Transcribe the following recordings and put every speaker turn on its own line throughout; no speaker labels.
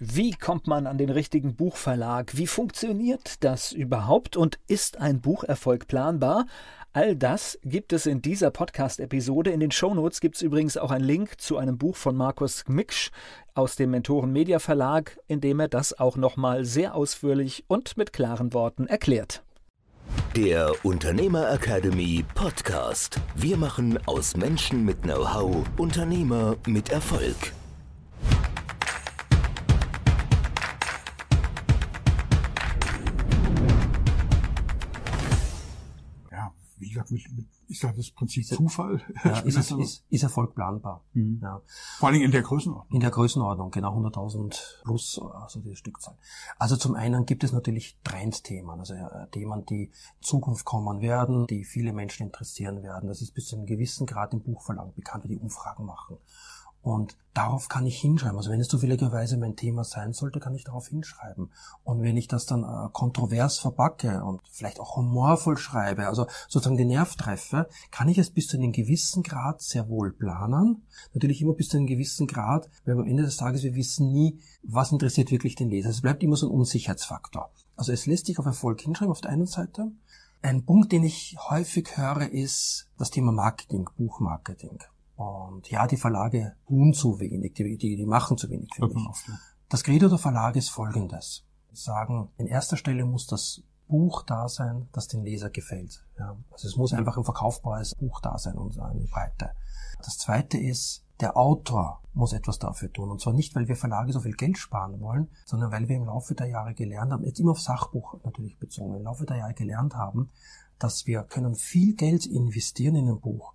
Wie kommt man an den richtigen Buchverlag? Wie funktioniert das überhaupt? Und ist ein Bucherfolg planbar? All das gibt es in dieser Podcast-Episode. In den Shownotes gibt es übrigens auch einen Link zu einem Buch von Markus Gmiksch aus dem Mentoren Media Verlag, in dem er das auch nochmal sehr ausführlich und mit klaren Worten erklärt.
Der Unternehmer Academy Podcast. Wir machen aus Menschen mit Know-how Unternehmer mit Erfolg.
Wie gesagt, mit, mit, ist ja das Prinzip Zufall.
Ja, ist, es, ist, ist Erfolg planbar. Mhm. Ja.
Vor allem in der Größenordnung.
In der Größenordnung, genau 100.000 plus, also die Stückzahl. Also zum einen gibt es natürlich Trendthemen, also äh, Themen, die in Zukunft kommen werden, die viele Menschen interessieren werden. Das ist bis zu einem gewissen Grad im Buchverlag bekannt, die Umfragen machen. Und darauf kann ich hinschreiben. Also wenn es zufälligerweise mein Thema sein sollte, kann ich darauf hinschreiben. Und wenn ich das dann äh, kontrovers verbacke und vielleicht auch humorvoll schreibe, also sozusagen den Nerv treffe, kann ich es bis zu einem gewissen Grad sehr wohl planen. Natürlich immer bis zu einem gewissen Grad, weil am Ende des Tages wir wissen nie, was interessiert wirklich den Leser. Es bleibt immer so ein Unsicherheitsfaktor. Also es lässt sich auf Erfolg hinschreiben auf der einen Seite. Ein Punkt, den ich häufig höre, ist das Thema Marketing, Buchmarketing. Und ja, die Verlage tun zu wenig, die, die, die machen zu wenig für mich. Das Credo der Verlage ist folgendes. Sie sagen, in erster Stelle muss das Buch da sein, das den Leser gefällt. Ja, also es muss einfach ein verkaufbares Buch da sein und eine Breite. Das zweite ist, der Autor muss etwas dafür tun. Und zwar nicht, weil wir Verlage so viel Geld sparen wollen, sondern weil wir im Laufe der Jahre gelernt haben, jetzt immer auf Sachbuch natürlich bezogen, im Laufe der Jahre gelernt haben, dass wir können viel Geld investieren in ein Buch,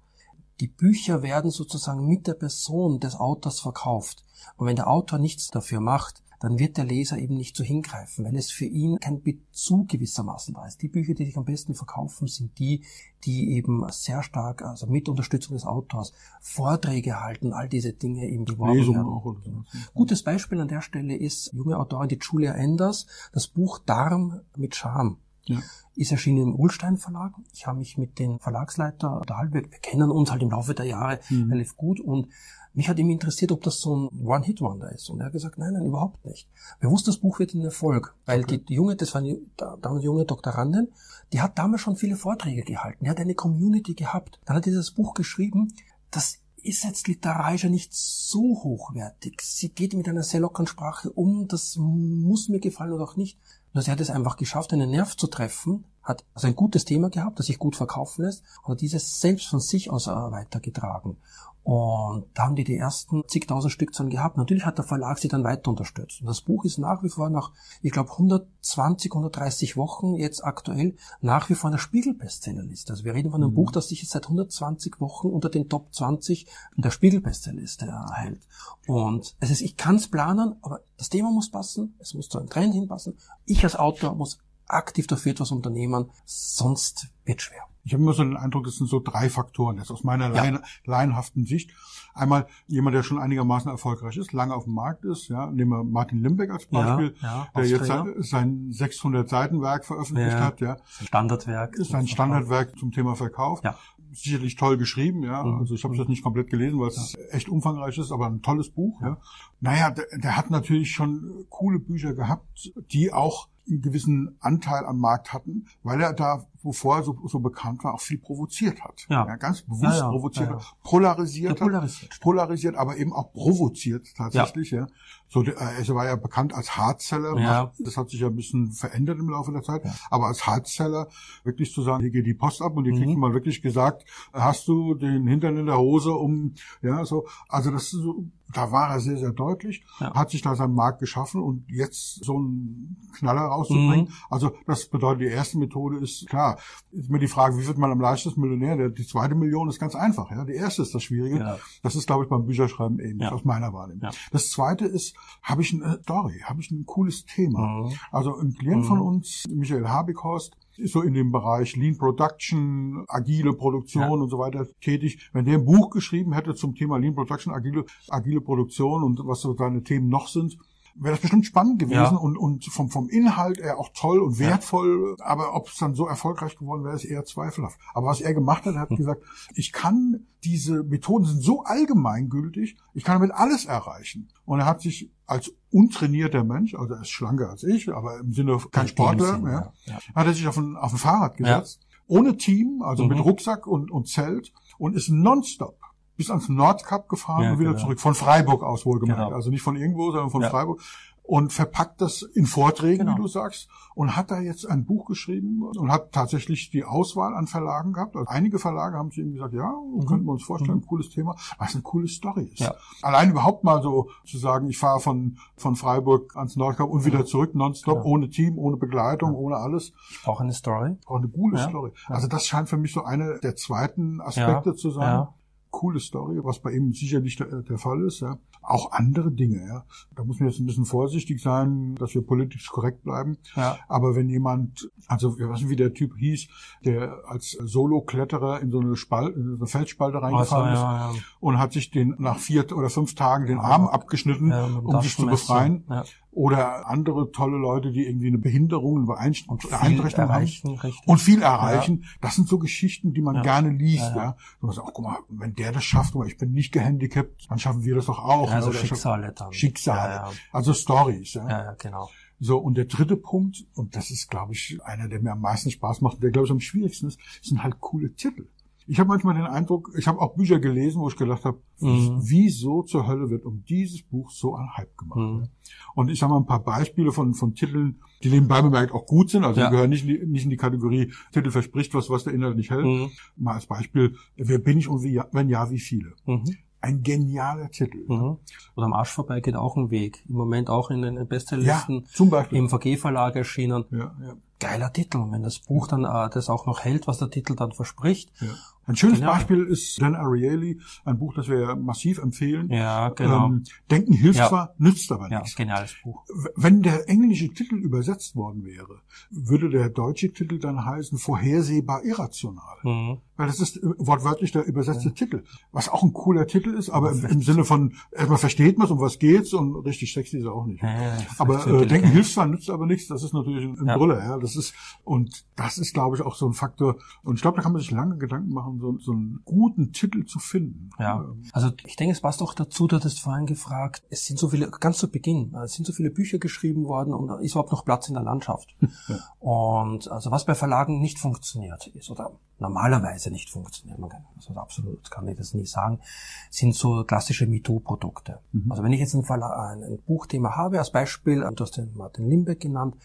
die Bücher werden sozusagen mit der Person des Autors verkauft. Und wenn der Autor nichts dafür macht, dann wird der Leser eben nicht so hingreifen, weil es für ihn kein Bezug gewissermaßen da ist. Die Bücher, die sich am besten verkaufen, sind die, die eben sehr stark, also mit Unterstützung des Autors, Vorträge halten, all diese Dinge eben beworben werden. Auch so. Gutes Beispiel an der Stelle ist junge Autorin, die Julia Enders, das Buch Darm mit Charme. Ja. Ist erschienen im Ulstein Verlag. Ich habe mich mit den Verlagsleiter unterhalten. Wir, kennen uns halt im Laufe der Jahre mhm. relativ gut und mich hat ihm interessiert, ob das so ein One-Hit-Wonder ist. Und er hat gesagt, nein, nein, überhaupt nicht. Wir wussten, das Buch wird ein Erfolg. Weil okay. die, junge, das war eine damals junge Doktorandin, die hat damals schon viele Vorträge gehalten. Die hat eine Community gehabt. Dann hat sie das Buch geschrieben. Das ist jetzt literarisch ja nicht so hochwertig. Sie geht mit einer sehr lockeren Sprache um. Das muss mir gefallen oder auch nicht. Nur sie hat es einfach geschafft, einen Nerv zu treffen, hat also ein gutes Thema gehabt, das sich gut verkaufen lässt, und hat dieses selbst von sich aus weitergetragen. Und da haben die die ersten zigtausend Stückzahlen gehabt. Natürlich hat der Verlag sie dann weiter unterstützt. Und das Buch ist nach wie vor nach, ich glaube, 120, 130 Wochen jetzt aktuell nach wie vor in der Spiegel-Bestsellerliste. Also wir reden von einem mhm. Buch, das sich jetzt seit 120 Wochen unter den Top 20 der Spiegel-Bestsellerliste erhält. Und es ist, ich kann es planen, aber das Thema muss passen, es muss zu einem Trend hinpassen. Ich als Autor muss aktiv dafür etwas unternehmen, sonst wird schwer.
Ich habe immer so den Eindruck, das sind so drei Faktoren jetzt aus meiner ja. laienhaften Sicht. Einmal jemand, der schon einigermaßen erfolgreich ist, lange auf dem Markt ist. Ja, nehmen wir Martin Limbeck als Beispiel, ja, ja, der jetzt sein, sein 600 Seiten Werk veröffentlicht hat. Ja,
Standardwerk.
Ist ein Standardwerk zum Thema Verkauf. Ja. Sicherlich toll geschrieben. Ja, mhm. also ich habe es jetzt nicht komplett gelesen, weil es echt umfangreich ist, aber ein tolles Buch. Ja. Naja, der, der hat natürlich schon coole Bücher gehabt, die auch einen gewissen Anteil am Markt hatten, weil er da, wovor er so, so bekannt war, auch viel provoziert hat. Ja. ja ganz bewusst ja, ja, provoziert, ja, polarisiert, polarisiert, polarisiert, aber eben auch provoziert tatsächlich. Ja. So, äh, er war ja bekannt als Hardseller. Ja. Das hat sich ja ein bisschen verändert im Laufe der Zeit. Aber als Hardseller wirklich zu sagen, hier geht die Post ab und die mhm. kriegt mal wirklich gesagt, hast du den Hintern in der Hose um, ja, so. Also das ist so, da war er sehr, sehr deutlich, ja. hat sich da seinen Markt geschaffen und jetzt so einen Knaller rauszubringen. Mhm. Also das bedeutet, die erste Methode ist klar, klar. Ist mir die Frage, wie wird man am leichtesten Millionär? Die zweite Million ist ganz einfach. Ja, die erste ist das Schwierige. Ja. Das ist, glaube ich, beim Bücherschreiben ähnlich ja. aus meiner Wahrnehmung. Ja. Das zweite ist, habe ich eine Story, habe ich ein cooles Thema. Mhm. Also ein Klient mhm. von uns, Michael Habighorst, ist so in dem Bereich Lean Production, agile Produktion ja. und so weiter tätig. Wenn der ein Buch geschrieben hätte zum Thema Lean Production, agile, agile Produktion und was so seine Themen noch sind, wäre das bestimmt spannend gewesen ja. und, und vom, vom Inhalt eher auch toll und wertvoll. Ja. Aber ob es dann so erfolgreich geworden wäre, ist eher zweifelhaft. Aber was er gemacht hat, er hat hm. gesagt, ich kann, diese Methoden sind so allgemeingültig, ich kann damit alles erreichen. Und er hat sich als untrainierter Mensch, also er ist schlanker als ich, aber im Sinne kein Sportler, Sinn, ja, ja, hat er sich auf ein, auf ein Fahrrad gesetzt, ohne Team, also mhm. mit Rucksack und, und Zelt und ist nonstop bis ans Nordkap gefahren ja, und wieder genau. zurück. Von Freiburg aus wohlgemerkt. Genau. Also nicht von irgendwo, sondern von ja. Freiburg. Und verpackt das in Vorträgen, genau. wie du sagst, und hat da jetzt ein Buch geschrieben und hat tatsächlich die Auswahl an Verlagen gehabt. Also einige Verlage haben zu ihm gesagt, ja, mhm. könnten wir uns vorstellen, mhm. cooles Thema, was eine coole Story ist. Ja. Allein überhaupt mal so zu sagen, ich fahre von, von Freiburg ans Nordkap und wieder zurück, nonstop, genau. ohne Team, ohne Begleitung, ohne alles.
Auch eine Story.
Auch eine coole Story. Also das scheint für mich so eine der zweiten Aspekte zu sein coole Story, was bei ihm sicherlich der, der, Fall ist. Ja. Auch andere Dinge. Ja. Da muss man jetzt ein bisschen vorsichtig sein, dass wir politisch korrekt bleiben. Ja. Aber wenn jemand, also ich weiß nicht, wie der Typ hieß, der als Solo-Kletterer in so eine Spalt, in so eine Felsspalte reingefallen also, ja, ist und hat sich den nach vier oder fünf Tagen den Arm abgeschnitten, um sich zu befreien oder andere tolle Leute, die irgendwie eine Behinderung, eine Beeinträchtigung haben und viel erreichen. Ja. Das sind so Geschichten, die man ja. gerne liest. Ja, ja. Und man sagt, oh, guck mal, wenn der das schafft, ich bin nicht gehandicapt, dann schaffen wir das doch auch.
Also ne? Schicksale dann.
Schicksale. Also Stories.
Ja. ja, genau.
So, und der dritte Punkt, und das ist, glaube ich, einer, der mir am meisten Spaß macht, der, glaube ich, am schwierigsten ist, sind halt coole Titel. Ich habe manchmal den Eindruck, ich habe auch Bücher gelesen, wo ich gedacht habe, mhm. wieso zur Hölle wird um dieses Buch so ein Hype gemacht? Mhm. Und ich habe mal ein paar Beispiele von, von Titeln, die nebenbei bemerkt auch gut sind, also ja. die gehören nicht in, die, nicht in die Kategorie Titel verspricht was, was der Inhalt nicht hält. Mhm. Mal als Beispiel, wer bin ich und wie, wenn ja, wie viele? Mhm. Ein genialer Titel.
Mhm. Oder am Arsch vorbei geht auch ein Weg. Im Moment auch in den Bestsellerlisten
ja, zum Beispiel.
im VG-Verlag erschienen. Ja, ja. Geiler Titel. Und wenn das Buch dann äh, das auch noch hält, was der Titel dann verspricht,
ja. Ein schönes genau. Beispiel ist Dan Ariely, ein Buch, das wir massiv empfehlen.
Ja, genau. Ähm,
Denken hilft ja. zwar, nützt aber nichts.
Ja, geniales Buch.
Wenn der englische Titel übersetzt worden wäre, würde der deutsche Titel dann heißen Vorhersehbar irrational. Mhm. Weil das ist wortwörtlich der übersetzte ja. Titel. Was auch ein cooler Titel ist, aber im, im Sinne von, erstmal versteht man es, um was geht's und richtig sexy ist er auch nicht. Aber äh, Denken hilft zwar, nützt aber nichts, das ist natürlich ein, ein Brüller. Ja. Das ist, und das ist, glaube ich, auch so ein Faktor. Und ich glaube, da kann man sich lange Gedanken machen, so, so einen guten Titel zu finden.
Ja, also ich denke, es passt auch dazu, du hattest vorhin gefragt, es sind so viele, ganz zu Beginn, es sind so viele Bücher geschrieben worden und ist überhaupt noch Platz in der Landschaft. Ja. Und also was bei Verlagen nicht funktioniert ist oder normalerweise nicht funktioniert, man kann, also absolut kann ich das nie sagen, sind so klassische MeToo-Produkte. Mhm. Also wenn ich jetzt ein, Verlag, ein, ein, Buchthema habe, als Beispiel, du hast den Martin Limbeck genannt,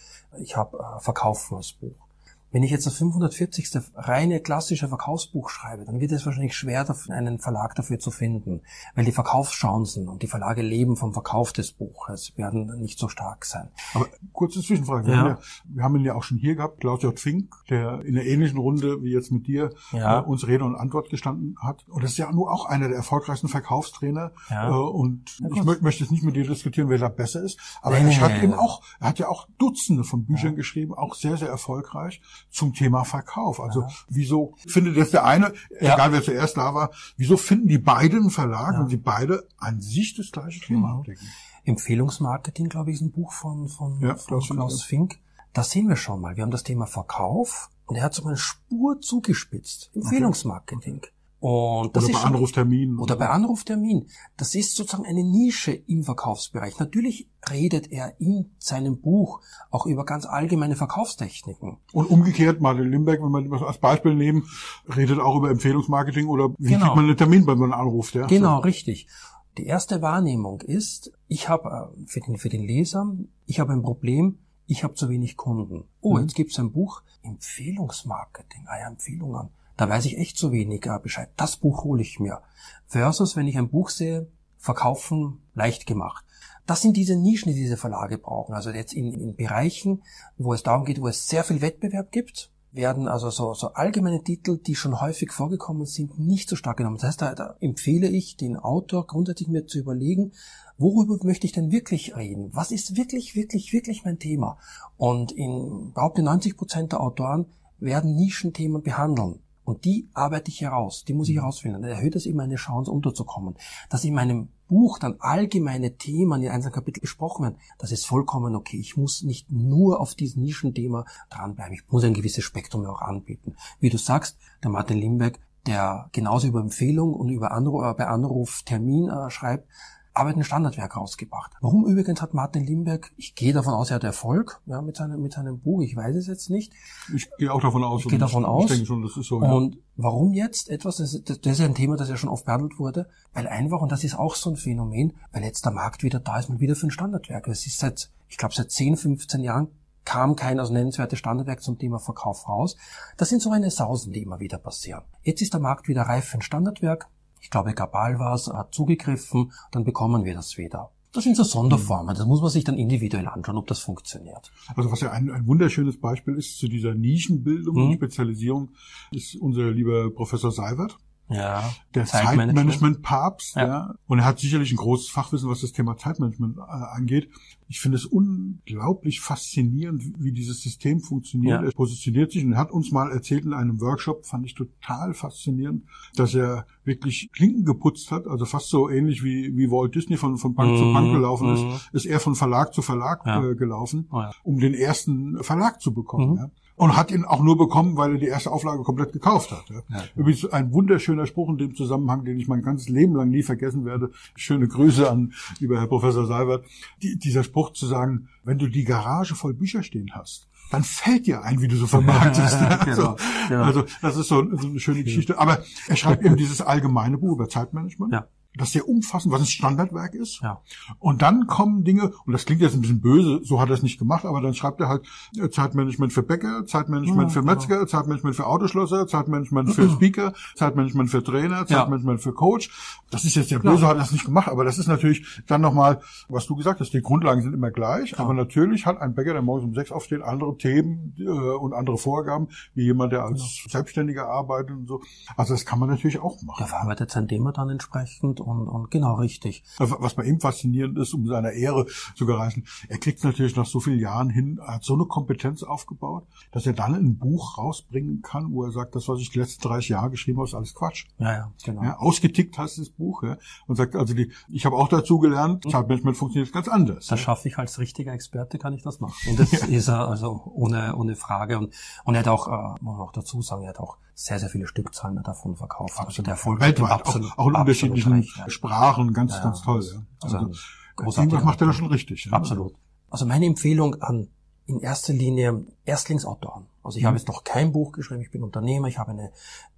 ich habe äh, Verkaufen als Buch. Wenn ich jetzt das 540. reine klassische Verkaufsbuch schreibe, dann wird es wahrscheinlich schwer, einen Verlag dafür zu finden, weil die Verkaufschancen und die Verlage leben vom Verkauf des Buches, werden nicht so stark sein.
Aber kurze Zwischenfrage. Wir, ja. Haben, ja, wir haben ihn ja auch schon hier gehabt, Klaus J. Fink, der in einer ähnlichen Runde wie jetzt mit dir ja. äh, uns Rede und Antwort gestanden hat. Und das ist ja nur auch einer der erfolgreichsten Verkaufstrainer. Ja. Äh, und ich mö möchte jetzt nicht mit dir diskutieren, wer da besser ist. Aber nee, er hat eben auch, er hat ja auch Dutzende von Büchern geschrieben, auch sehr, sehr erfolgreich zum Thema Verkauf. Also ja. wieso findet das der eine, ja. egal wer zuerst da war, wieso finden die beiden Verlage ja. und die beide an sich das gleiche Thema mhm. abdecken?
Empfehlungsmarketing, glaube ich, ist ein Buch von, von, ja, von Klaus Fink. Das sehen wir schon mal. Wir haben das Thema Verkauf und er hat so eine Spur zugespitzt. Empfehlungsmarketing. Okay. Und das
oder
ist
bei Anruftermin.
Oder bei Anruftermin. Das ist sozusagen eine Nische im Verkaufsbereich. Natürlich redet er in seinem Buch auch über ganz allgemeine Verkaufstechniken.
Und umgekehrt, Martin Limbeck, wenn wir das als Beispiel nehmen, redet auch über Empfehlungsmarketing oder wie genau. kriegt man einen Termin, wenn man anruft. Ja?
Genau, so. richtig. Die erste Wahrnehmung ist, ich habe äh, für den, für den Leser, ich habe ein Problem, ich habe zu wenig Kunden. Oh, mhm. jetzt gibt's ein Buch, Empfehlungsmarketing, ah ja, Empfehlungen. Da weiß ich echt zu wenig äh, Bescheid. Das Buch hole ich mir. Versus, wenn ich ein Buch sehe, verkaufen leicht gemacht. Das sind diese Nischen, die diese Verlage brauchen. Also jetzt in, in Bereichen, wo es darum geht, wo es sehr viel Wettbewerb gibt, werden also so, so allgemeine Titel, die schon häufig vorgekommen sind, nicht so stark genommen. Das heißt, da, da empfehle ich den Autor grundsätzlich mir zu überlegen, worüber möchte ich denn wirklich reden? Was ist wirklich, wirklich, wirklich mein Thema? Und in behaupte 90 Prozent der Autoren werden Nischenthemen behandeln. Und die arbeite ich heraus, die muss ich herausfinden. Dann erhöht das eben meine Chance, unterzukommen. Dass in meinem Buch dann allgemeine Themen in einzelnen Kapitel besprochen werden, das ist vollkommen okay. Ich muss nicht nur auf diesem Nischenthema dranbleiben. Ich muss ein gewisses Spektrum auch anbieten. Wie du sagst, der Martin Limbeck, der genauso über Empfehlung und über Anruf, äh, bei Anruf Termin äh, schreibt, Arbeit ein Standardwerk rausgebracht. Warum übrigens hat Martin Limberg, ich gehe davon aus, er hat Erfolg ja, mit, seinem, mit seinem Buch, ich weiß es jetzt nicht.
Ich gehe auch davon aus.
Ich gehe davon
ich,
aus.
Ich denke schon, das ist so.
Ja. Und warum jetzt etwas, das, das ist ein Thema, das ja schon oft behandelt wurde, weil einfach, und das ist auch so ein Phänomen, weil jetzt der Markt wieder da ist, mal wieder für ein Standardwerk. Es ist seit, ich glaube, seit 10, 15 Jahren kam kein also nennenswertes Standardwerk zum Thema Verkauf raus. Das sind so eine Sausen, die immer wieder passieren. Jetzt ist der Markt wieder reif für ein Standardwerk ich glaube Gabal war es, hat zugegriffen, dann bekommen wir das wieder. Das sind so Sonderformen. Das muss man sich dann individuell anschauen, ob das funktioniert.
Also was ja ein, ein wunderschönes Beispiel ist zu dieser Nischenbildung mhm. und Spezialisierung, ist unser lieber Professor Seiwert
ja,
der Zeitmanagement-Papst. Ja. ja. Und er hat sicherlich ein großes Fachwissen, was das Thema Zeitmanagement äh, angeht. Ich finde es unglaublich faszinierend, wie dieses System funktioniert. Ja. Er positioniert sich und hat uns mal erzählt in einem Workshop, fand ich total faszinierend, dass er wirklich Klinken geputzt hat, also fast so ähnlich wie, wie Walt Disney von, von Bank mm, zu Bank gelaufen ist, mhm. ist er von Verlag zu Verlag ja. äh, gelaufen, oh um den ersten Verlag zu bekommen. Mhm. Ja und hat ihn auch nur bekommen, weil er die erste Auflage komplett gekauft hat. Ja. Übrigens ein wunderschöner Spruch in dem Zusammenhang, den ich mein ganzes Leben lang nie vergessen werde. Schöne Grüße an lieber Herr Professor Seibert. Die, dieser Spruch zu sagen, wenn du die Garage voll Bücher stehen hast, dann fällt dir ein, wie du so vermarktest. genau, genau. Also das ist so, so eine schöne Geschichte. Aber er schreibt eben dieses allgemeine Buch über Zeitmanagement. Ja das sehr umfassend, was ein Standardwerk ist. Ja. Und dann kommen Dinge, und das klingt jetzt ein bisschen böse, so hat er es nicht gemacht, aber dann schreibt er halt äh, Zeitmanagement für Bäcker, Zeitmanagement ja, für Metzger, ja. Zeitmanagement für Autoschlosser, Zeitmanagement für Speaker, Zeitmanagement für Trainer, Zeitmanagement für Coach. Das ist jetzt sehr böse, hat er das nicht gemacht, aber das ist natürlich dann nochmal, was du gesagt hast, die Grundlagen sind immer gleich, aber natürlich hat ein Bäcker, der morgens um sechs aufsteht, andere Themen äh, und andere Vorgaben, wie jemand, der als Selbstständiger arbeitet und so. Also das kann man natürlich auch machen.
Da verarbeitet sein Thema dann entsprechend und, und genau richtig.
Was bei ihm faszinierend ist, um seiner Ehre zu gereichen, er kriegt natürlich nach so vielen Jahren hin, hat so eine Kompetenz aufgebaut, dass er dann ein Buch rausbringen kann, wo er sagt, das, was ich die letzten 30 Jahre geschrieben habe, ist alles Quatsch.
Ja, ja, genau.
Ja, ausgetickt heißt das Buch, ja, und sagt, also die, ich habe auch dazu gelernt, mhm. Zeitmanagement funktioniert ganz anders.
Das ja. schaffe ich als richtiger Experte, kann ich das machen. Und das ist er also ohne, ohne Frage. Und, und er hat auch, äh, muss man auch dazu sagen, er hat auch sehr, sehr viele Stückzahlen davon verkauft.
Absolut. Also der Erfolg weltweit, absolut, auch, auch in unterschiedlichen recht, ja. Sprachen, ganz, ja, ganz toll. Ja. Also, also irgendwas macht er da schon richtig.
Ja. Absolut. Also meine Empfehlung an in erster Linie Erstlingsautoren. Also ich mhm. habe jetzt noch kein Buch geschrieben, ich bin Unternehmer, ich habe eine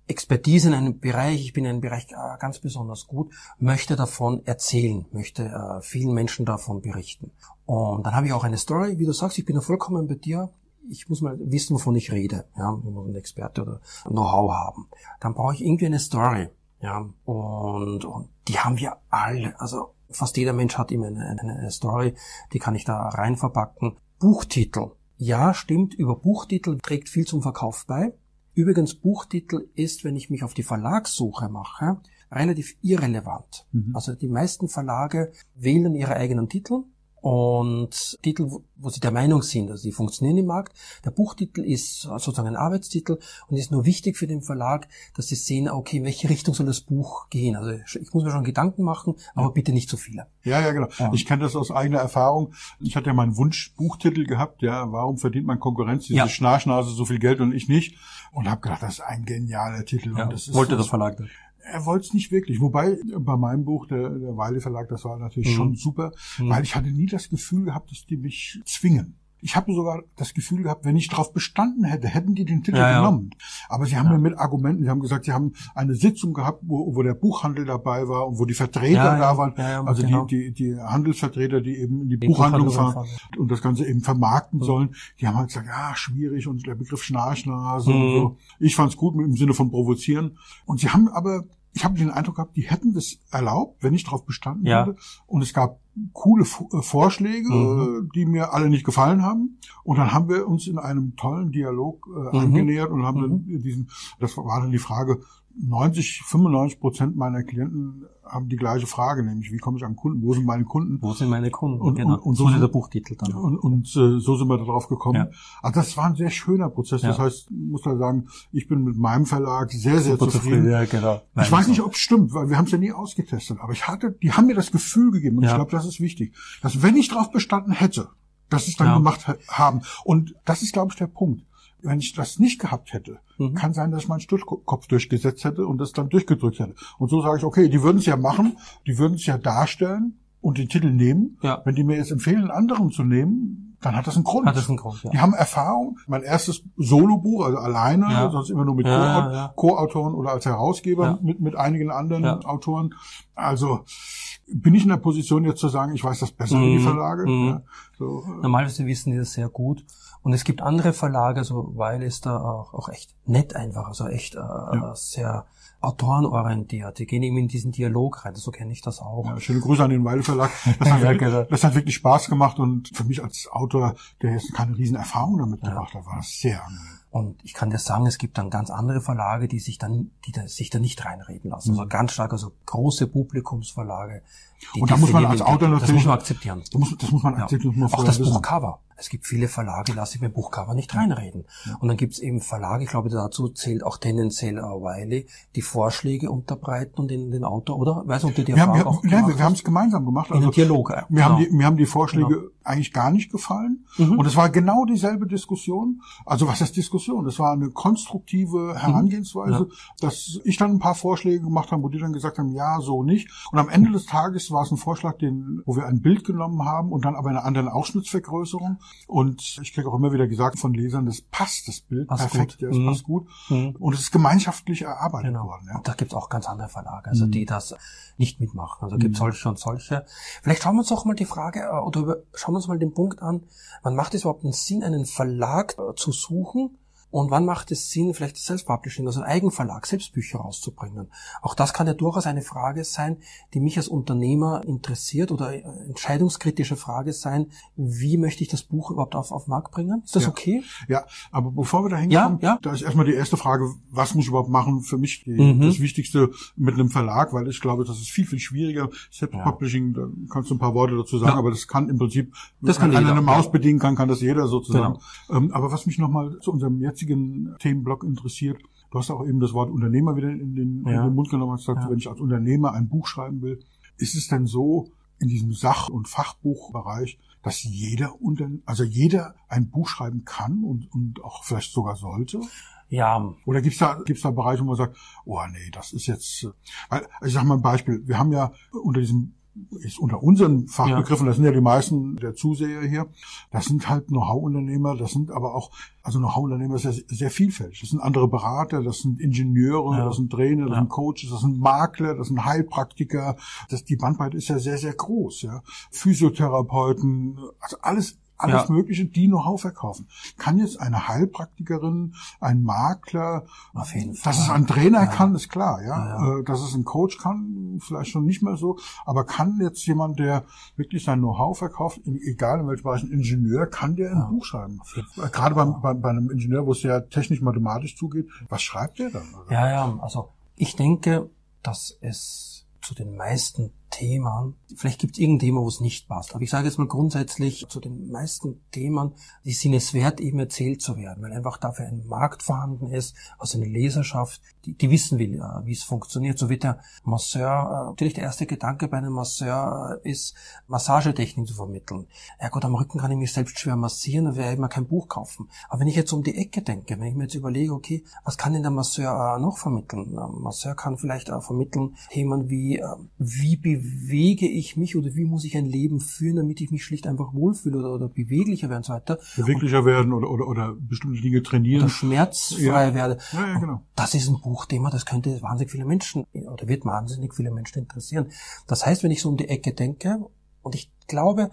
Expertise in einem Bereich, ich bin in einem Bereich äh, ganz besonders gut, möchte davon erzählen, möchte äh, vielen Menschen davon berichten. Und dann habe ich auch eine Story, wie du sagst, ich bin ja vollkommen bei dir ich muss mal wissen, wovon ich rede. Ja, ich muss ein Experte oder Know-how haben. Dann brauche ich irgendwie eine Story. Ja, und, und die haben wir alle. Also fast jeder Mensch hat immer eine, eine Story, die kann ich da rein verpacken. Buchtitel. Ja, stimmt, über Buchtitel trägt viel zum Verkauf bei. Übrigens, Buchtitel ist, wenn ich mich auf die Verlagssuche mache, relativ irrelevant. Mhm. Also die meisten Verlage wählen ihre eigenen Titel und Titel, wo sie der Meinung sind, also die funktionieren im Markt. Der Buchtitel ist sozusagen ein Arbeitstitel und ist nur wichtig für den Verlag, dass sie sehen, okay, in welche Richtung soll das Buch gehen. Also ich muss mir schon Gedanken machen, aber bitte nicht zu viele.
Ja, ja, genau. Ja. Ich kenne das aus eigener Erfahrung. Ich hatte ja meinen Wunsch-Buchtitel gehabt, ja, warum verdient mein Konkurrenz diese ja. Schnarchnase so viel Geld und ich nicht? Und habe gedacht, das ist ein genialer Titel.
Ja,
und das ist
wollte das Verlag dann
er wollte es nicht wirklich. Wobei bei meinem Buch, der, der Weile Verlag, das war natürlich mhm. schon super, mhm. weil ich hatte nie das Gefühl gehabt, dass die mich zwingen. Ich habe sogar das Gefühl gehabt, wenn ich darauf bestanden hätte, hätten die den Titel ja, genommen. Ja. Aber sie haben ja. mir mit Argumenten, sie haben gesagt, sie haben eine Sitzung gehabt, wo, wo der Buchhandel dabei war und wo die Vertreter da waren, also genau. die, die, die Handelsvertreter, die eben in die, die Buchhandlung fahren und das Ganze eben vermarkten mhm. sollen, die haben halt gesagt, ja, schwierig und der Begriff Schnarchnase mhm. und so. Ich fand es gut im Sinne von provozieren. Und sie haben aber ich habe den Eindruck gehabt, die hätten das erlaubt, wenn ich darauf bestanden
Ja.
hätte. Und es gab coole äh, Vorschläge,
Mhm.
äh, die mir alle nicht gefallen haben. Und dann haben wir uns in einem tollen Dialog äh,
Mhm.
angenähert und haben dann diesen, das war dann die Frage, 90, 95 Prozent meiner Klienten haben die gleiche Frage, nämlich wie komme ich an Kunden, wo sind meine Kunden?
Wo sind meine Kunden?
Und-
genau.
und- und
so ist der Buchtitel dann.
Und, und äh, so sind wir darauf gekommen.
Ja.
Also das war ein sehr schöner Prozess. Das
Ja.
heißt, ich muss da sagen, ich bin mit meinem Verlag sehr, sehr
Super
zufrieden.
Ja, genau.
Ich weiß nicht, ob es stimmt, weil wir haben es ja nie ausgetestet. Aber ich hatte, die haben mir das Gefühl gegeben, und ich
Ja.
glaube, das ist wichtig, dass wenn ich darauf bestanden hätte, dass sie es dann gemacht ha- haben. Und das ist, glaube ich, der Punkt. Wenn ich das nicht gehabt hätte,
Mhm.
kann sein, dass ich meinen Stutzkopf durchgesetzt hätte und das dann durchgedrückt hätte. Und so sage ich, okay, die würden es ja machen, die würden es ja darstellen und den Titel nehmen.
Ja.
Wenn die mir jetzt empfehlen, anderen zu nehmen, dann hat das einen Grund.
Hat das einen Grund, ja.
Die haben Erfahrung. Mein erstes Solobuch, also alleine,
Ja.
sonst immer nur mit
Ja,
Co-
ja, ja.
Co-Autoren oder als Herausgeber mit, mit einigen anderen. Autoren. Also bin ich in der Position jetzt zu sagen, ich weiß das besser wie die
Mhm.
Verlage.
Mhm.
Ja, so, äh,
Normalerweise wissen die das sehr gut. Und es gibt andere Verlage, so weil ist da auch, auch echt nett einfach, also echt äh, sehr autorenorientiert. Die gehen eben in diesen Dialog rein. So kenne ich das auch.
ja, schöne Grüße an den Weile Verlag. Das hat,
Ja,
wirklich, das hat wirklich Spaß gemacht und für mich als Autor, der jetzt keine riesen Erfahrung damit gebracht hat, war das sehr angenehm.
Und ich kann dir sagen, es gibt dann ganz andere Verlage, die sich dann, die da, sich da nicht reinreden lassen. Also ganz stark, also große Publikumsverlage. Die
Mhm. Und da muss man als Autor
Das
natürlich-
muss man akzeptieren.
Das muss, das muss man
Ja.
akzeptieren, das muss man
Auch das
wissen.
Buchcover. Es gibt viele Verlage, lasse ich mir Buchcover nicht reinreden. Und dann gibt es eben Verlage, ich glaube, dazu zählt auch tendenziell Wiley, die Vorschläge unterbreiten und den, den Autor, oder? Weiß nicht, ob du die
Wir haben, wir,
auch
nein,
gemacht
wir haben es gemeinsam gemacht.
in den
Also,
Dialog. äh,
Mir, haben
genau.
die, mir haben die Vorschläge
Genau.
Eigentlich gar nicht gefallen.
Mhm.
Und es war genau dieselbe Diskussion. Also was ist Diskussion? Das war eine konstruktive Herangehensweise,
Mhm.
dass ich dann ein paar Vorschläge gemacht habe, wo die dann gesagt haben, ja, so nicht. Und am Ende des Tages war es ein Vorschlag, den, wo wir ein Bild genommen haben und dann aber eine andere Ausschnittsvergrößerung. Und ich kriege auch immer wieder gesagt von Lesern, das passt, das Bild,
Passt
perfekt,
gut.
ja, es
Mhm.
passt gut.
Mhm.
Und es ist gemeinschaftlich erarbeitet
Genau.
worden. Ja.
Und da gibt's auch ganz andere Verlage, also
Mhm.
die das nicht mitmachen. Also gibt's solche und solche. Vielleicht schauen wir uns doch mal die Frage äh, oder über, schauen wir uns mal den Punkt an, wann macht es überhaupt einen Sinn, einen Verlag äh, zu suchen? Und wann macht es Sinn, vielleicht das Self-Publishing, also ein Eigenverlag, Selbstbücher rauszubringen? Auch das kann ja durchaus eine Frage sein, die mich als Unternehmer interessiert oder äh, entscheidungskritische Frage sein, wie möchte ich das Buch überhaupt auf, auf den Markt bringen? Ist das
Ja.
okay?
Ja, aber bevor wir da
Ja,
hinkommen,
ja.
da ist erstmal die erste Frage, was muss ich überhaupt machen? Für mich die,
Mhm.
das Wichtigste mit einem Verlag, weil ich glaube, das ist viel, viel schwieriger. Self-Publishing, da kannst du ein paar Worte dazu sagen,
Ja.
aber das kann im Prinzip,
Das kann
wenn einer
jeder,
eine Maus
ja.
bedienen kann, kann das jeder sozusagen.
Genau.
Ähm, aber was mich nochmal zu unserem jetzigen Themenblock interessiert, du hast auch eben das Wort Unternehmer wieder in den, in
Ja.
den Mund genommen, hast gesagt,
Ja.
wenn ich als Unternehmer ein Buch schreiben will, ist es denn so, in diesem Sach- und Fachbuchbereich, dass jeder unter, also jeder ein Buch schreiben kann und, und auch vielleicht sogar sollte?
Ja,
Oder gibt's da, gibt's da Bereiche, wo man sagt, oh nee, das ist jetzt, äh, weil, ich sag mal ein Beispiel, wir haben ja unter diesem, ist unter unseren Fachbegriffen, das sind ja die meisten der Zuseher hier, das sind halt Know-how-Unternehmer, das sind aber auch, also Know-how-Unternehmer ist ja sehr vielfältig. Das sind andere Berater, das sind Ingenieure,
Ja.
das sind Trainer, das
Ja.
sind Coaches, das sind Makler, das sind Heilpraktiker. Das, die Bandbreite ist ja sehr, sehr groß, ja. Physiotherapeuten, also alles, alles
Ja.
Mögliche, die Know-how verkaufen. Kann jetzt eine Heilpraktikerin, ein Makler,
Auf jeden Fall.
dass es ein Trainer
Ja.
kann, ist klar, ja.
Ja,
Äh, Dass es ein Coach kann, vielleicht schon nicht mehr so. Aber kann jetzt jemand, der wirklich sein Know-how verkauft, egal in welchem Bereich, ein Ingenieur, kann der ein Buch schreiben? Gerade beim, bei, bei einem Ingenieur, wo es ja technisch-mathematisch zugeht, was schreibt der dann? Also,
Ja, ja, also ich denke, dass es zu den meisten Themen, vielleicht gibt es irgendein Thema, wo es nicht passt, aber ich sage jetzt mal grundsätzlich, zu den meisten Themen, die sind es wert, eben erzählt zu werden, weil einfach dafür ein Markt vorhanden ist, also eine Leserschaft, die, die wissen will, äh, wie es funktioniert. So wird der Masseur, äh, natürlich der erste Gedanke bei einem Masseur äh, ist, Massagetechnik zu vermitteln. Ja gut, am Rücken kann ich mich selbst schwer massieren, dann werde ich mir kein Buch kaufen. Aber wenn ich jetzt um die Ecke denke, wenn ich mir jetzt überlege, okay, was kann denn der Masseur noch vermitteln? Der Masseur kann vielleicht vermitteln Themen wie, wie bewege ich mich oder wie muss ich ein Leben führen, damit ich mich schlicht einfach wohlfühle oder, oder beweglicher werde und so weiter.
beweglicher werden oder, oder, oder bestimmte Dinge
Oder
trainieren.
schmerzfrei
Ja.
werde.
Ja, ja, genau.
Und Das ist ein Buchthema, das könnte wahnsinnig viele Menschen oder wird wahnsinnig viele Menschen interessieren. Das heißt, wenn ich so um die Ecke denke, und ich glaube,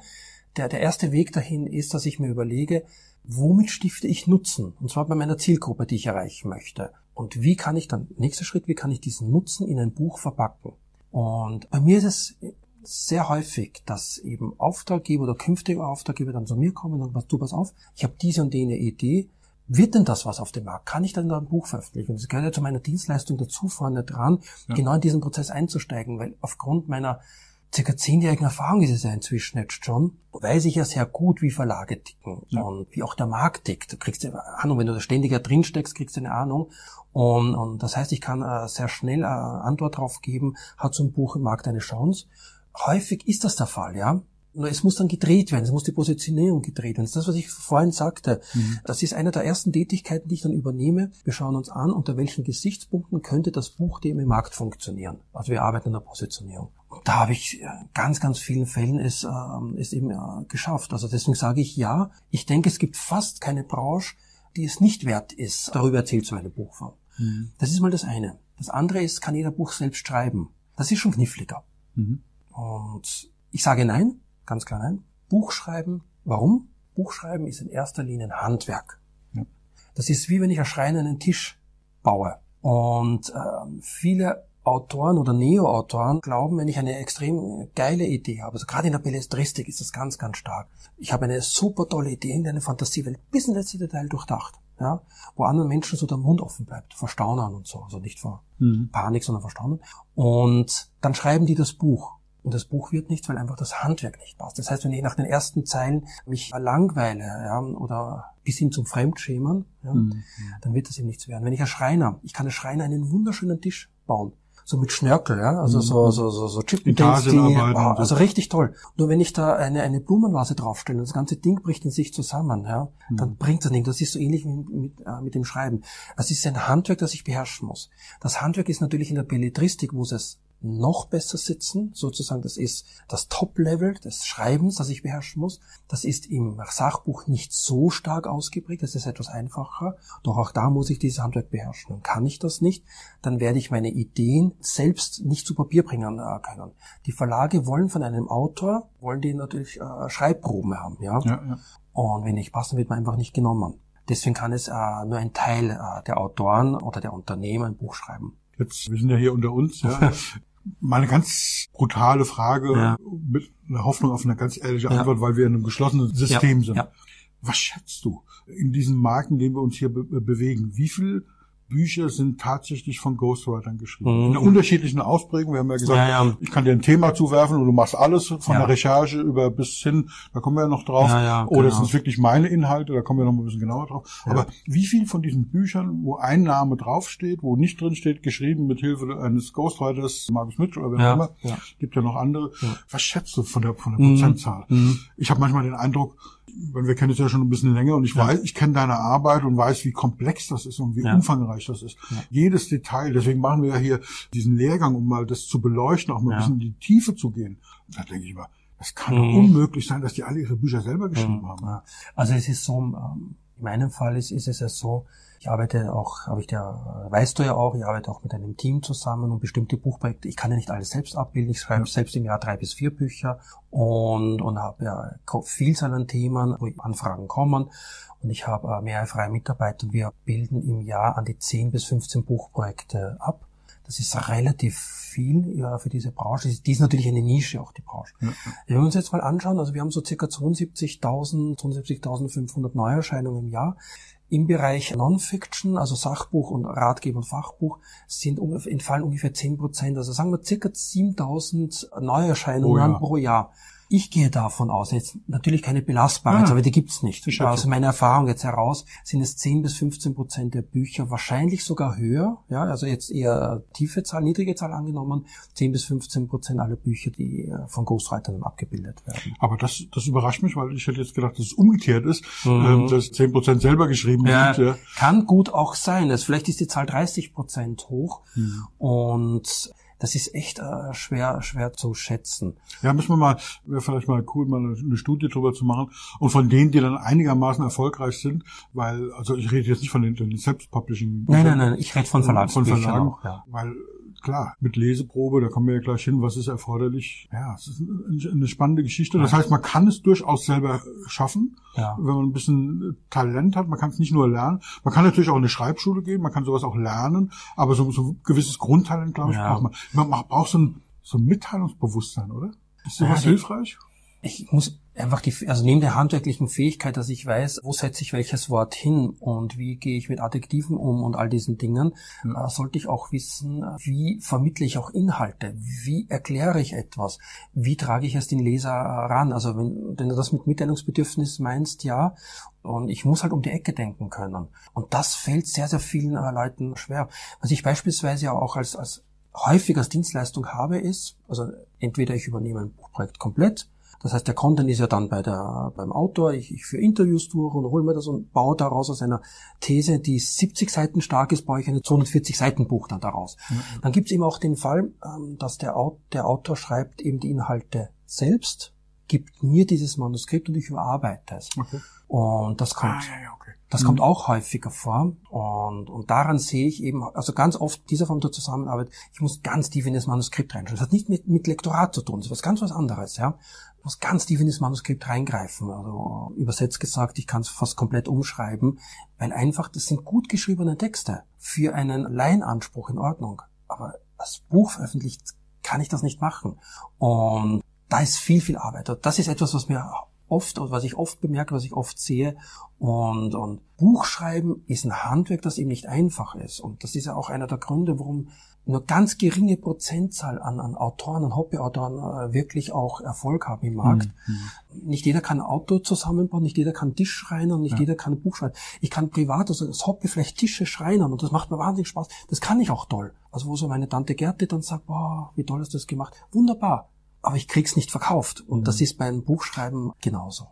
der, der erste Weg dahin ist, dass ich mir überlege, womit stifte ich Nutzen? Und zwar bei meiner Zielgruppe, die ich erreichen möchte. Und wie kann ich dann, nächster Schritt, wie kann ich diesen Nutzen in ein Buch verpacken? Und bei mir ist es sehr häufig, dass eben Auftraggeber oder künftige Auftraggeber dann zu mir kommen und sagen, du pass auf, ich habe diese und jene Idee, wird denn das was auf dem Markt? Kann ich dann da ein Buch veröffentlichen? Das gehört ja zu meiner Dienstleistung dazu, vorne dran, ja. genau in diesen Prozess einzusteigen, weil aufgrund meiner circa zehnjährigen Erfahrung ist es ja inzwischen jetzt schon, weiß ich ja sehr gut, wie Verlage ticken ja. und wie auch der Markt tickt. Du kriegst eine Ahnung, wenn du da ständiger drin steckst, kriegst du eine Ahnung. Und, und das heißt, ich kann äh, sehr schnell äh, Antwort drauf geben, hat so ein Buch im Markt eine Chance. Häufig ist das der Fall, ja. Nur es muss dann gedreht werden, es muss die Positionierung gedreht werden. Das ist das, was ich vorhin sagte. Mhm. Das ist eine der ersten Tätigkeiten, die ich dann übernehme. Wir schauen uns an, unter welchen Gesichtspunkten könnte das Buch dem im Markt funktionieren. Also wir arbeiten an der Positionierung. Und da habe ich in ganz, ganz vielen Fällen es, äh, es eben äh, geschafft. Also deswegen sage ich ja, ich denke, es gibt fast keine Branche, die es nicht wert ist, darüber erzählt zu einer Buchform. Mhm. Das ist mal das eine. Das andere ist, kann jeder Buch selbst schreiben. Das ist schon kniffliger. Mhm. Und ich sage nein, Ganz klar nein. Buchschreiben. Warum? Buchschreiben ist in erster Linie ein Handwerk. Ja. Das ist wie wenn ich ein Schrein einen Tisch baue. Und äh, viele Autoren oder Neo-Autoren glauben, wenn ich eine extrem geile Idee habe, also gerade in der Belletristik ist das ganz, ganz stark. Ich habe eine super tolle Idee in eine Fantasiewelt bis ins letzte Detail durchdacht, ja, wo anderen Menschen so der Mund offen bleibt, vor Staunern und so, also nicht vor mhm. Panik, sondern vor Staunen. Und dann schreiben die das Buch und das Buch wird nichts, weil einfach das Handwerk nicht passt. Das heißt, wenn ich nach den ersten Zeilen mich langweile ja, oder bis hin zum Fremdschämen, ja, mhm. dann wird das eben nichts werden. Wenn ich ein Schreiner, ich kann ein Schreiner einen wunderschönen Tisch bauen so mit Schnörkel, ja, also mhm. so so so so Chip die, wow, also richtig toll. Nur wenn ich da eine eine Blumenvase draufstelle und das ganze Ding bricht in sich zusammen, ja, mhm. dann bringt das nicht. Das ist so ähnlich wie mit, äh, mit dem Schreiben. Das ist ein Handwerk, das ich beherrschen muss. Das Handwerk ist natürlich in der Belletristik, wo es noch besser sitzen, sozusagen das ist das Top-Level des Schreibens, das ich beherrschen muss. Das ist im Sachbuch nicht so stark ausgeprägt, das ist etwas einfacher, doch auch da muss ich dieses Handwerk beherrschen. Und kann ich das nicht, dann werde ich meine Ideen selbst nicht zu Papier bringen äh, können. Die Verlage wollen von einem Autor, wollen die natürlich äh, Schreibproben haben, ja? ja, ja. Und wenn nicht passen, wird man einfach nicht genommen. Deswegen kann es äh, nur ein Teil äh, der Autoren oder der Unternehmer ein Buch schreiben.
Jetzt, wir sind ja hier unter uns, ja. Mal eine ganz brutale Frage ja. mit einer Hoffnung auf eine ganz ehrliche Antwort, ja. weil wir in einem geschlossenen System sind. Was schätzt du in diesem Markt, in dem wir uns hier be bewegen? Wie viel Bücher sind tatsächlich von Ghostwritern geschrieben. Mhm. In einer unterschiedlichen Ausprägung. Wir haben ja gesagt, ja, ja. ich kann dir ein Thema zuwerfen und du machst alles von ja. der Recherche über bis hin, da kommen wir ja noch drauf. Ja, genau. Oder es sind wirklich meine Inhalte, da kommen wir noch ein bisschen genauer drauf. Aber wie viel von diesen Büchern, wo ein Name draufsteht, wo nicht drin steht, geschrieben mit Hilfe eines Ghostwriters, Markus Mitchell oder wer auch immer, gibt ja noch andere. Was schätzt du von der, von der mhm. Prozentzahl? Mhm. Ich habe manchmal den Eindruck, weil wir kennen es ja schon ein bisschen länger und ich ja. weiß, ich kenne deine Arbeit und weiß, wie komplex das ist und wie ja. umfangreich das ist. Ja. Jedes Detail, deswegen machen wir ja hier diesen Lehrgang, um mal das zu beleuchten, auch mal ein bisschen in die Tiefe zu gehen. Und da denke ich mal, es kann mhm. unmöglich sein, dass die alle ihre Bücher selber geschrieben mhm. haben.
Also es ist so, ähm, in meinem Fall ist, ist es ja so, ich arbeite auch, habe ich dir, weißt du ja auch, ich arbeite auch mit einem Team zusammen und bestimmte Buchprojekte. Ich kann ja nicht alles selbst abbilden. Ich schreibe ja. selbst im Jahr drei bis vier Bücher und, und habe ja Vielzahl an Themen, wo Anfragen kommen. Und ich habe äh, mehrere freie Mitarbeiter und wir bilden im Jahr an die 10 bis 15 Buchprojekte ab. Das ist relativ viel ja, für diese Branche. Die ist natürlich eine Nische, auch die Branche. Ja. Wenn wir uns jetzt mal anschauen, also wir haben so circa 72.000, 72.500 Neuerscheinungen im Jahr. Im Bereich Non-Fiction, also Sachbuch und Ratgeber und Fachbuch, sind entfallen ungefähr 10 Prozent. Also sagen wir circa 7000 Neuerscheinungen oh ja. pro Jahr. Ich gehe davon aus, jetzt natürlich keine belastbare, ah, aber die gibt's nicht. Aus also meiner Erfahrung jetzt heraus sind es 10 bis 15 Prozent der Bücher, wahrscheinlich sogar höher, ja, also jetzt eher tiefe Zahl, niedrige Zahl angenommen, 10 bis 15 Prozent aller Bücher, die äh, von Ghostwritern abgebildet werden.
Aber das, das überrascht mich, weil ich hätte jetzt gedacht, dass es umgekehrt ist, mhm. Ähm, dass 10 Prozent selber geschrieben ja, sind. Ja.
Kann gut auch sein. Also vielleicht ist die Zahl 30 Prozent hoch mhm. und das ist echt äh, schwer, schwer zu schätzen.
Ja, müssen wir mal, wäre vielleicht mal cool, mal eine Studie drüber zu machen. Und von denen, die dann einigermaßen erfolgreich sind, weil, also ich rede jetzt nicht von den, den Selbstpublishing.
Nein, nein, nein, ich rede von Verlagsbüchern
von Verlagen, auch, ja. Weil klar, mit Leseprobe, da kommen wir ja gleich hin, was ist erforderlich. Ja, es ist eine spannende Geschichte. Das heißt, man kann es durchaus selber schaffen, ja. wenn man ein bisschen Talent hat. Man kann es nicht nur lernen. Man kann natürlich auch in eine Schreibschule gehen, man kann sowas auch lernen, aber so, so ein gewisses Grundtalent, glaube ich, ja. braucht man. Man braucht so ein, so ein Mitteilungsbewusstsein, oder? Ist sowas ja, hilfreich?
Ich muss einfach die, also neben der handwerklichen Fähigkeit, dass ich weiß, wo setze ich welches Wort hin und wie gehe ich mit Adjektiven um und all diesen Dingen, mhm. äh, sollte ich auch wissen, wie vermittle ich auch Inhalte, wie erkläre ich etwas, wie trage ich es den Leser ran. Also wenn, wenn du das mit Mitteilungsbedürfnis meinst, ja, und ich muss halt um die Ecke denken können. Und das fällt sehr, sehr vielen äh, Leuten schwer. Was ich beispielsweise auch als, als häufig als Dienstleistung habe, ist, also entweder ich übernehme ein Buchprojekt komplett, das heißt, der Content ist ja dann bei der, beim Autor. Ich, ich führe Interviews durch und hole mir das und baue daraus aus einer These, die 70 Seiten stark ist, baue ich eine 240 Seiten Buch dann daraus. Mhm. Dann gibt es eben auch den Fall, ähm, dass der, der Autor schreibt eben die Inhalte selbst, gibt mir dieses Manuskript und ich überarbeite es. Okay. Und das kommt, ah, ja, ja. Das mhm. kommt auch häufiger vor. Und, und daran sehe ich eben, also ganz oft dieser Form der Zusammenarbeit, ich muss ganz tief in das Manuskript reinschauen. Das hat nicht mit, mit Lektorat zu tun, das ist was ganz was anderes, ja muss ganz tief in das Manuskript reingreifen. Also übersetzt gesagt, ich kann es fast komplett umschreiben, weil einfach das sind gut geschriebene Texte für einen Laienanspruch in Ordnung. Aber als Buch veröffentlicht kann ich das nicht machen. Und da ist viel, viel Arbeit. Das ist etwas, was mir oft, was ich oft bemerke, was ich oft sehe. Und, und Buchschreiben ist ein Handwerk, das eben nicht einfach ist. Und das ist ja auch einer der Gründe, warum nur ganz geringe Prozentzahl an, an Autoren, an Hobbyautoren äh, wirklich auch Erfolg haben im Markt. Mhm. Nicht jeder kann ein Auto zusammenbauen, nicht jeder kann Tisch schreinern, nicht ja. jeder kann ein Buch schreiben. Ich kann privat, also das Hobby vielleicht Tische schreinern und das macht mir wahnsinnig Spaß. Das kann ich auch toll. Also wo so meine Tante Gerte dann sagt, boah, wie toll hast du das gemacht. Wunderbar. Aber ich krieg's nicht verkauft. Und mhm. das ist beim Buchschreiben genauso.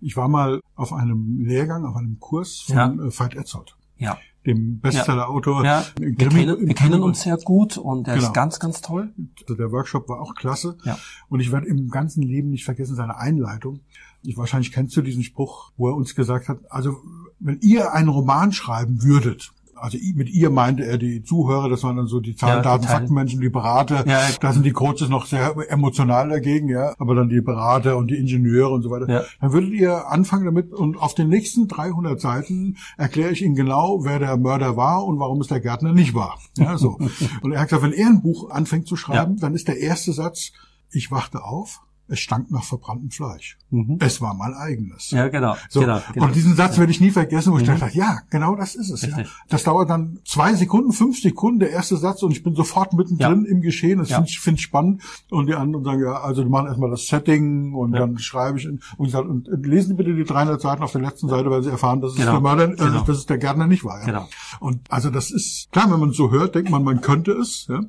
Ich war mal auf einem Lehrgang, auf einem Kurs von ja. Äh, Veit Etzold.
Ja
dem Bestsellerautor.
Ja, wir, kennen, wir kennen uns sehr gut und er genau. ist ganz, ganz toll.
Also der Workshop war auch klasse. Ja. Und ich werde im ganzen Leben nicht vergessen seine Einleitung. Ich, wahrscheinlich kennst du diesen Spruch, wo er uns gesagt hat, also wenn ihr einen Roman schreiben würdet, also mit ihr meinte er die Zuhörer, das waren dann so die Zahlen, ja, Daten, Faktenmenschen, die Berater, ja, da sind die Coaches noch sehr emotional dagegen, ja, aber dann die Berater und die Ingenieure und so weiter. Ja. Dann würdet ihr anfangen damit und auf den nächsten 300 Seiten erkläre ich Ihnen genau, wer der Mörder war und warum es der Gärtner nicht war. Ja, so. und er hat gesagt, wenn er ein Buch anfängt zu schreiben, dann ist der erste Satz, ich wachte auf, es stank nach verbranntem Fleisch. Mhm. Es war mein eigenes.
Ja, genau.
So.
genau,
genau. Und diesen Satz werde ich nie vergessen, wo mhm. ich dachte, ja, genau das ist es. Ja. Das dauert dann zwei Sekunden, fünf Sekunden, der erste Satz, und ich bin sofort mittendrin ja. im Geschehen. Das ja. finde ich, find ich spannend. Und die anderen sagen, ja, also die machen erstmal das Setting und ja. dann schreibe ich und, ich sage, und lesen Sie bitte die 300 Seiten auf der letzten Seite, weil Sie erfahren, dass es genau. der Mörder, äh, genau. dass es der Gärtner nicht war. Ja. Genau. Und also das ist, klar, wenn man es so hört, denkt man, man könnte es. Ja.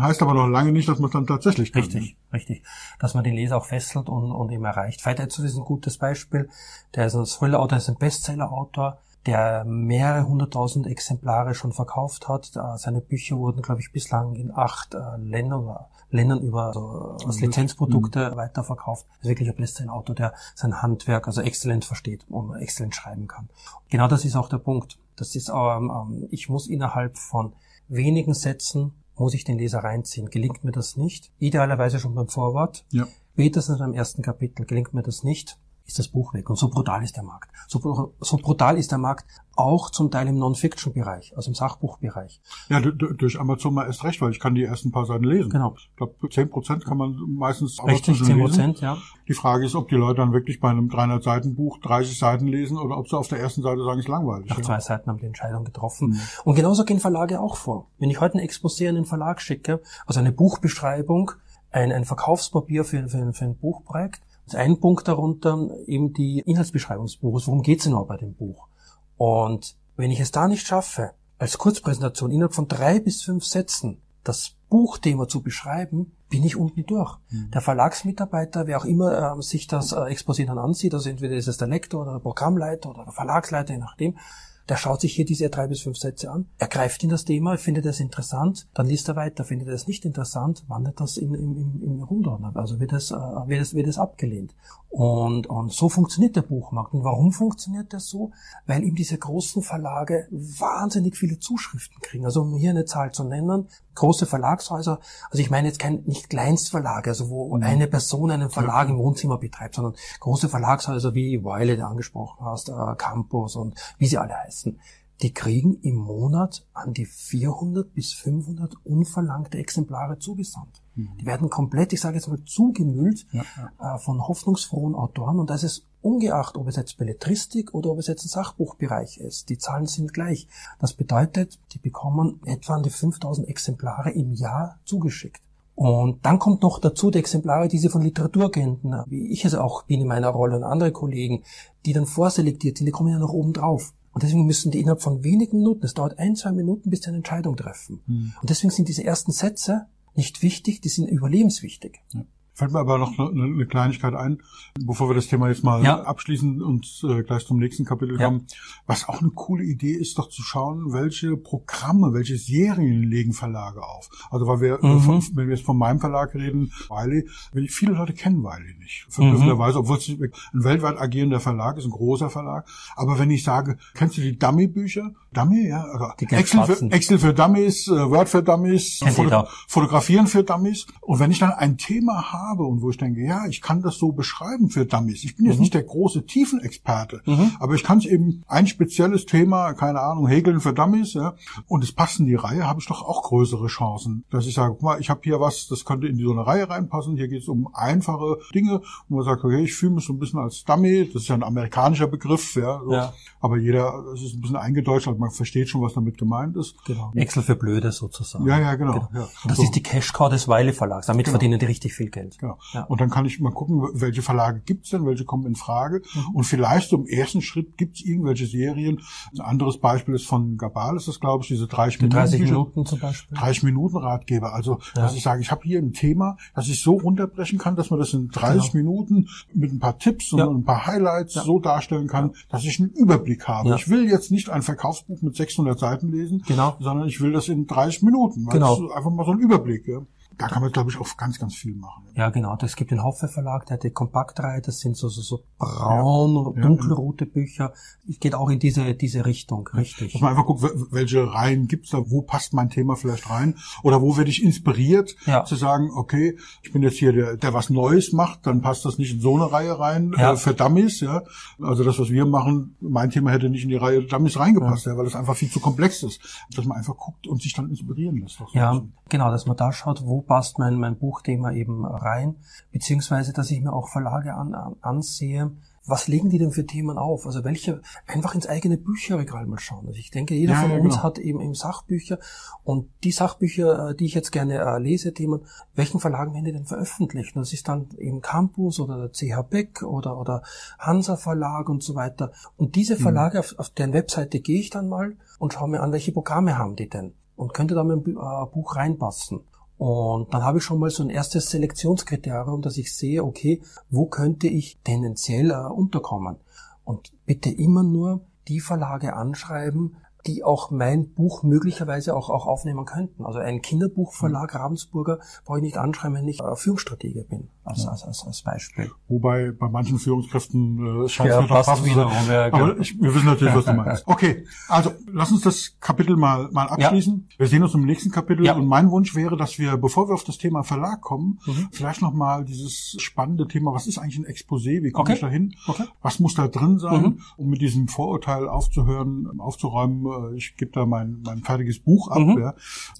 Heißt aber noch lange nicht, dass man es dann tatsächlich kann.
Richtig, richtig. Dass man den Leser auch fesselt und und ihm erreicht. Veit Etzel ist ein gutes Beispiel. Der ist ein Thriller-Autor, ist ein Bestseller-Autor, der mehrere hunderttausend Exemplare schon verkauft hat. Seine Bücher wurden, glaube ich, bislang in acht äh, Ländern Ländern über also als Lizenzprodukte mhm. weiterverkauft. ist wirklich ein Bestseller-Autor, der sein Handwerk also exzellent versteht und exzellent schreiben kann. Genau das ist auch der Punkt. Das ist, ähm, ähm, ich muss innerhalb von wenigen Sätzen muss ich den Leser reinziehen. Gelingt mir das nicht? Idealerweise schon beim Vorwort. Ja. Spätestens beim ersten Kapitel gelingt mir das nicht, ist das Buch weg. Und so brutal ist der Markt. So, so brutal ist der Markt auch zum Teil im Non-Fiction-Bereich, also im Sachbuchbereich.
Ja, durch Amazon mal erst recht, weil ich kann die ersten paar Seiten lesen. Genau. Ich glaube, zehn Prozent kann man meistens
Richtig, zehn Prozent, ja.
Die Frage ist, ob die Leute dann wirklich bei einem 300-Seiten-Buch 30 Seiten lesen oder ob sie auf der ersten Seite sagen, es ist langweilig.
Nach ja. zwei Seiten haben die Entscheidung getroffen. Mhm. Und genauso gehen Verlage auch vor. wenn ich heute ein Exposé an den Verlag schicke, also eine Buchbeschreibung, ein, ein Verkaufspapier für, für, für ein Buchprojekt. Das ist ein Punkt darunter eben die Inhaltsbeschreibung des Buches. Worum geht es denn noch bei dem Buch? Und wenn ich es da nicht schaffe, als Kurzpräsentation innerhalb von drei bis fünf Sätzen das Buchthema zu beschreiben, bin ich unten durch. Mhm. Der Verlagsmitarbeiter, wer auch immer äh, sich das äh, Exposé dann ansieht, also entweder ist es der Lektor oder der Programmleiter oder der Verlagsleiter, je nachdem, der schaut sich hier diese drei bis fünf Sätze an, er greift in das Thema, findet es interessant, dann liest er weiter, findet er es nicht interessant, wandert das in, in, in, in Runde, also wird es, äh, wird es, wird es abgelehnt. Und, und so funktioniert der Buchmarkt. Und warum funktioniert das so? Weil eben diese großen Verlage wahnsinnig viele Zuschriften kriegen. Also um hier eine Zahl zu nennen, große Verlagshäuser, also ich meine jetzt kein, nicht Kleinstverlage, also wo mhm. eine Person einen Verlag im Wohnzimmer betreibt, sondern große Verlagshäuser wie Weile, der angesprochen hast, äh, Campus und wie sie alle heißen die kriegen im Monat an die 400 bis 500 unverlangte Exemplare zugesandt. Mhm. Die werden komplett, ich sage jetzt mal, zugemüllt ja, ja. Äh, von hoffnungsfrohen Autoren und das ist ungeachtet, ob es jetzt Belletristik oder ob es jetzt ein Sachbuchbereich ist. Die Zahlen sind gleich. Das bedeutet, die bekommen etwa an die 5000 Exemplare im Jahr zugeschickt. Und dann kommt noch dazu die Exemplare, die sie von Literaturagenten, wie ich es auch bin in meiner Rolle und andere Kollegen, die dann vorselektiert sind, die kommen ja noch oben drauf. Und deswegen müssen die innerhalb von wenigen Minuten, es dauert ein, zwei Minuten, bis sie eine Entscheidung treffen. Mhm. Und deswegen sind diese ersten Sätze nicht wichtig, die sind überlebenswichtig.
Ja. Fällt mir aber noch eine, eine Kleinigkeit ein, bevor wir das Thema jetzt mal ja. abschließen und äh, gleich zum nächsten Kapitel ja. kommen. Was auch eine coole Idee ist, doch zu schauen, welche Programme, welche Serien legen Verlage auf. Also weil wir, mhm. von, wenn wir jetzt von meinem Verlag reden, Wiley, viele Leute kennen Wiley nicht. Verblüffenderweise, mhm. obwohl es ein weltweit agierender Verlag ist, ein großer Verlag. Aber wenn ich sage, kennst du die Dummy-Bücher? Dummy, ja? Also Excel, für, Excel für Dummies, äh, Word für Dummies, Foto, Fotografieren für Dummies. Und wenn ich dann ein Thema habe, habe und wo ich denke, ja, ich kann das so beschreiben für Dummies. Ich bin jetzt mhm. nicht der große Tiefenexperte, mhm. aber ich kann es eben ein spezielles Thema, keine Ahnung, Häkeln für Dummies, ja, und es passt in die Reihe, habe ich doch auch größere Chancen, dass ich sage, guck mal, ich habe hier was, das könnte in so eine Reihe reinpassen. Hier geht es um einfache Dinge, wo man sagt, okay, ich fühle mich so ein bisschen als Dummy. Das ist ja ein amerikanischer Begriff, ja, so. ja. aber jeder, es ist ein bisschen eingedeutscht, also man versteht schon, was damit gemeint ist.
Genau. Excel für Blöde sozusagen.
Ja, ja, genau. genau.
Ja. Das so. ist die Cash-Cow des Weile Verlags. Damit genau. verdienen die richtig viel Geld.
Genau. Ja. Und dann kann ich mal gucken, welche Verlage gibt's denn, welche kommen in Frage. Mhm. Und vielleicht so im ersten Schritt gibt's irgendwelche Serien. Ein anderes Beispiel ist von Gabal, ist das, glaube ich, diese 30 Minuten.
30 Minuten zum Beispiel.
30 Minuten Ratgeber. Also, ja. dass ich sage, ich habe hier ein Thema, das ich so runterbrechen kann, dass man das in 30 genau. Minuten mit ein paar Tipps und ja. ein paar Highlights ja. so darstellen kann, dass ich einen Überblick habe. Ich will jetzt nicht ein Verkaufsbuch mit 600 Seiten lesen, genau. sondern ich will das in 30 Minuten.
Genau.
einfach mal so ein Überblick. Ja. Da kann man, glaube ich, auch ganz, ganz viel machen.
Ja, genau. Es gibt den Hoffe Verlag, der hat die Kompaktreihe, das sind so, so, so braun, ja, dunkelrote ja. Bücher. Es geht auch in diese, diese Richtung, richtig.
Dass man einfach guckt, welche Reihen gibt's da, wo passt mein Thema vielleicht rein? Oder wo werde ich inspiriert, ja. zu sagen, okay, ich bin jetzt hier der, der was Neues macht, dann passt das nicht in so eine Reihe rein, ja. äh, für Dummies, ja. Also das, was wir machen, mein Thema hätte nicht in die Reihe Dummies reingepasst, ja, weil es einfach viel zu komplex ist. Dass man einfach guckt und sich dann inspirieren lässt. So
ja, genau, dass man da schaut, wo passt mein, mein Buchthema eben rein, beziehungsweise dass ich mir auch Verlage an, an, ansehe, was legen die denn für Themen auf? Also welche, einfach ins eigene Bücherregal mal schauen. Also ich denke, jeder ja, von ja, uns genau. hat eben, eben Sachbücher und die Sachbücher, äh, die ich jetzt gerne äh, lese, Themen, welchen Verlagen werden die denn veröffentlicht? Und das ist dann eben Campus oder der CH Beck oder, oder Hansa Verlag und so weiter. Und diese mhm. Verlage, mhm. auf, auf deren Webseite gehe ich dann mal und schaue mir an, welche Programme haben die denn? Und könnte da mein äh, Buch reinpassen. Und dann habe ich schon mal so ein erstes Selektionskriterium, dass ich sehe, okay, wo könnte ich tendenziell äh, unterkommen? Und bitte immer nur die Verlage anschreiben, die auch mein Buch möglicherweise auch, auch aufnehmen könnten. Also ein Kinderbuchverlag mhm. Ravensburger brauche ich nicht anschreiben, wenn ich äh, Führungsstrategie bin, als, ja. als, als, als Beispiel.
Wobei bei manchen Führungskräften äh, scheint es ja, mir doch passen wiederum, ja, Aber genau. ich, wir wissen natürlich, was du meinst. Okay, also lass uns das Kapitel mal, mal abschließen. Ja. Wir sehen uns im nächsten Kapitel ja. und mein Wunsch wäre, dass wir, bevor wir auf das Thema Verlag kommen, mhm. vielleicht nochmal dieses spannende Thema, was ist eigentlich ein Exposé, wie komme okay. ich da hin, okay. was muss da drin sein, mhm. um mit diesem Vorurteil aufzuhören, aufzuräumen, ich gebe da mein, mein fertiges Buch ab. Mhm. Ja.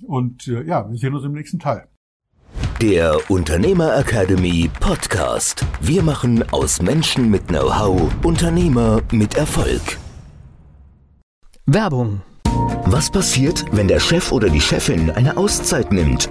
Und äh, ja, wir sehen uns im nächsten Teil.
Der Unternehmer Academy Podcast. Wir machen aus Menschen mit Know-how Unternehmer mit Erfolg.
Werbung.
Was passiert, wenn der Chef oder die Chefin eine Auszeit nimmt